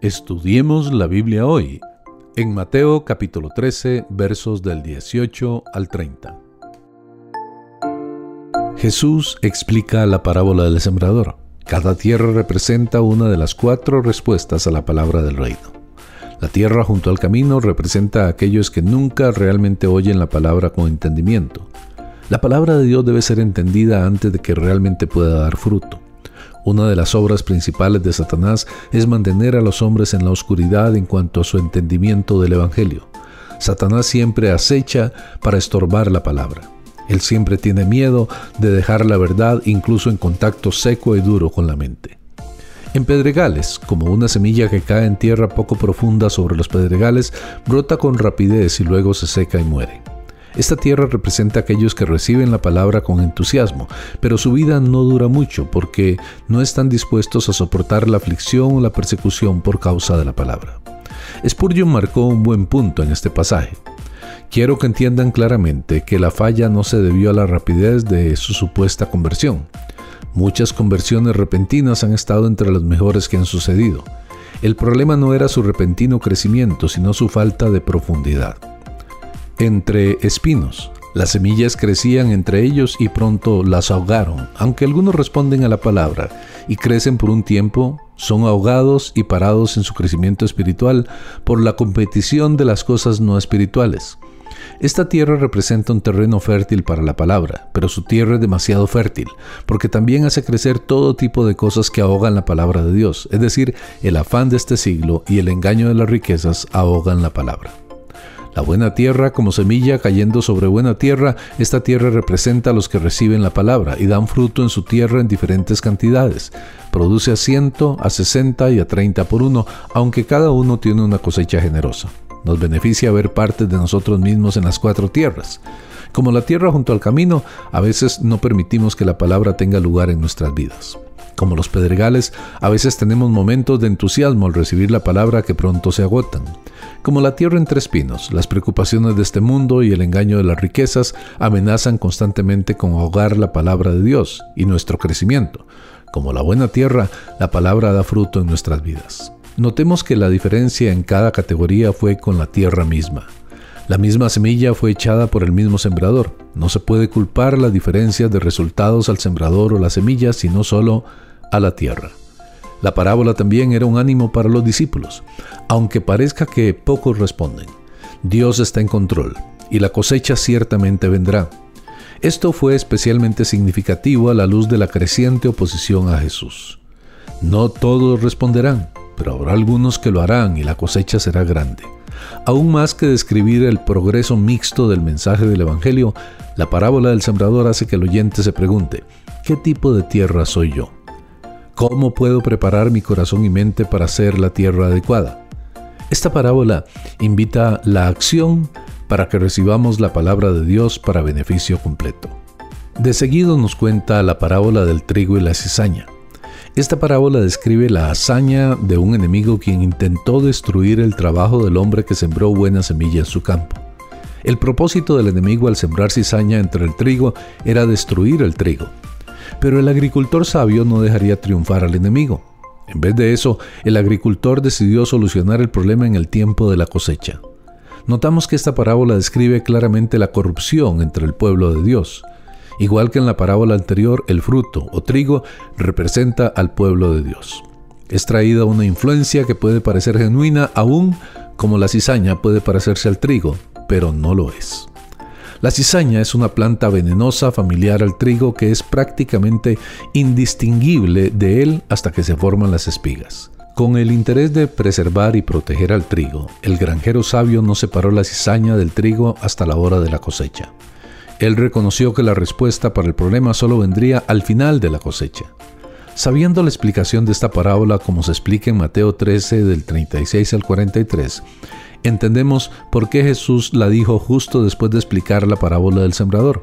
Estudiemos la Biblia hoy, en Mateo capítulo 13, versos del 18 al 30. Jesús explica la parábola del sembrador. Cada tierra representa una de las cuatro respuestas a la palabra del reino. La tierra junto al camino representa a aquellos que nunca realmente oyen la palabra con entendimiento. La palabra de Dios debe ser entendida antes de que realmente pueda dar fruto. Una de las obras principales de Satanás es mantener a los hombres en la oscuridad en cuanto a su entendimiento del Evangelio. Satanás siempre acecha para estorbar la palabra. Él siempre tiene miedo de dejar la verdad incluso en contacto seco y duro con la mente. En pedregales, como una semilla que cae en tierra poco profunda sobre los pedregales, brota con rapidez y luego se seca y muere. Esta tierra representa a aquellos que reciben la palabra con entusiasmo, pero su vida no dura mucho porque no están dispuestos a soportar la aflicción o la persecución por causa de la palabra. Spurgeon marcó un buen punto en este pasaje. Quiero que entiendan claramente que la falla no se debió a la rapidez de su supuesta conversión. Muchas conversiones repentinas han estado entre las mejores que han sucedido. El problema no era su repentino crecimiento, sino su falta de profundidad entre espinos. Las semillas crecían entre ellos y pronto las ahogaron. Aunque algunos responden a la palabra y crecen por un tiempo, son ahogados y parados en su crecimiento espiritual por la competición de las cosas no espirituales. Esta tierra representa un terreno fértil para la palabra, pero su tierra es demasiado fértil, porque también hace crecer todo tipo de cosas que ahogan la palabra de Dios, es decir, el afán de este siglo y el engaño de las riquezas ahogan la palabra. La buena tierra como semilla cayendo sobre buena tierra, esta tierra representa a los que reciben la palabra y dan fruto en su tierra en diferentes cantidades. Produce a ciento, a sesenta y a treinta por uno, aunque cada uno tiene una cosecha generosa. Nos beneficia ver parte de nosotros mismos en las cuatro tierras. Como la tierra junto al camino, a veces no permitimos que la palabra tenga lugar en nuestras vidas. Como los pedregales, a veces tenemos momentos de entusiasmo al recibir la palabra que pronto se agotan. Como la tierra entre espinos, las preocupaciones de este mundo y el engaño de las riquezas amenazan constantemente con ahogar la palabra de Dios y nuestro crecimiento. Como la buena tierra, la palabra da fruto en nuestras vidas. Notemos que la diferencia en cada categoría fue con la tierra misma. La misma semilla fue echada por el mismo sembrador. No se puede culpar la diferencia de resultados al sembrador o la semilla, sino solo a la tierra. La parábola también era un ánimo para los discípulos, aunque parezca que pocos responden. Dios está en control y la cosecha ciertamente vendrá. Esto fue especialmente significativo a la luz de la creciente oposición a Jesús. No todos responderán, pero habrá algunos que lo harán y la cosecha será grande. Aún más que describir el progreso mixto del mensaje del Evangelio, la parábola del sembrador hace que el oyente se pregunte, ¿qué tipo de tierra soy yo? ¿Cómo puedo preparar mi corazón y mente para ser la tierra adecuada? Esta parábola invita la acción para que recibamos la palabra de Dios para beneficio completo. De seguido nos cuenta la parábola del trigo y la cizaña. Esta parábola describe la hazaña de un enemigo quien intentó destruir el trabajo del hombre que sembró buena semilla en su campo. El propósito del enemigo al sembrar cizaña entre el trigo era destruir el trigo, pero el agricultor sabio no dejaría triunfar al enemigo. En vez de eso, el agricultor decidió solucionar el problema en el tiempo de la cosecha. Notamos que esta parábola describe claramente la corrupción entre el pueblo de Dios. Igual que en la parábola anterior, el fruto o trigo representa al pueblo de Dios. Es traída una influencia que puede parecer genuina aún como la cizaña puede parecerse al trigo, pero no lo es. La cizaña es una planta venenosa familiar al trigo que es prácticamente indistinguible de él hasta que se forman las espigas. Con el interés de preservar y proteger al trigo, el granjero sabio no separó la cizaña del trigo hasta la hora de la cosecha. Él reconoció que la respuesta para el problema solo vendría al final de la cosecha. Sabiendo la explicación de esta parábola como se explica en Mateo 13 del 36 al 43, entendemos por qué Jesús la dijo justo después de explicar la parábola del sembrador,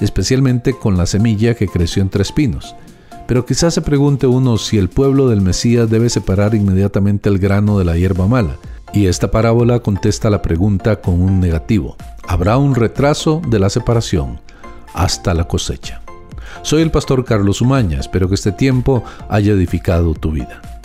especialmente con la semilla que creció entre espinos. Pero quizás se pregunte uno si el pueblo del Mesías debe separar inmediatamente el grano de la hierba mala. Y esta parábola contesta la pregunta con un negativo. Habrá un retraso de la separación hasta la cosecha. Soy el pastor Carlos Umaña, espero que este tiempo haya edificado tu vida.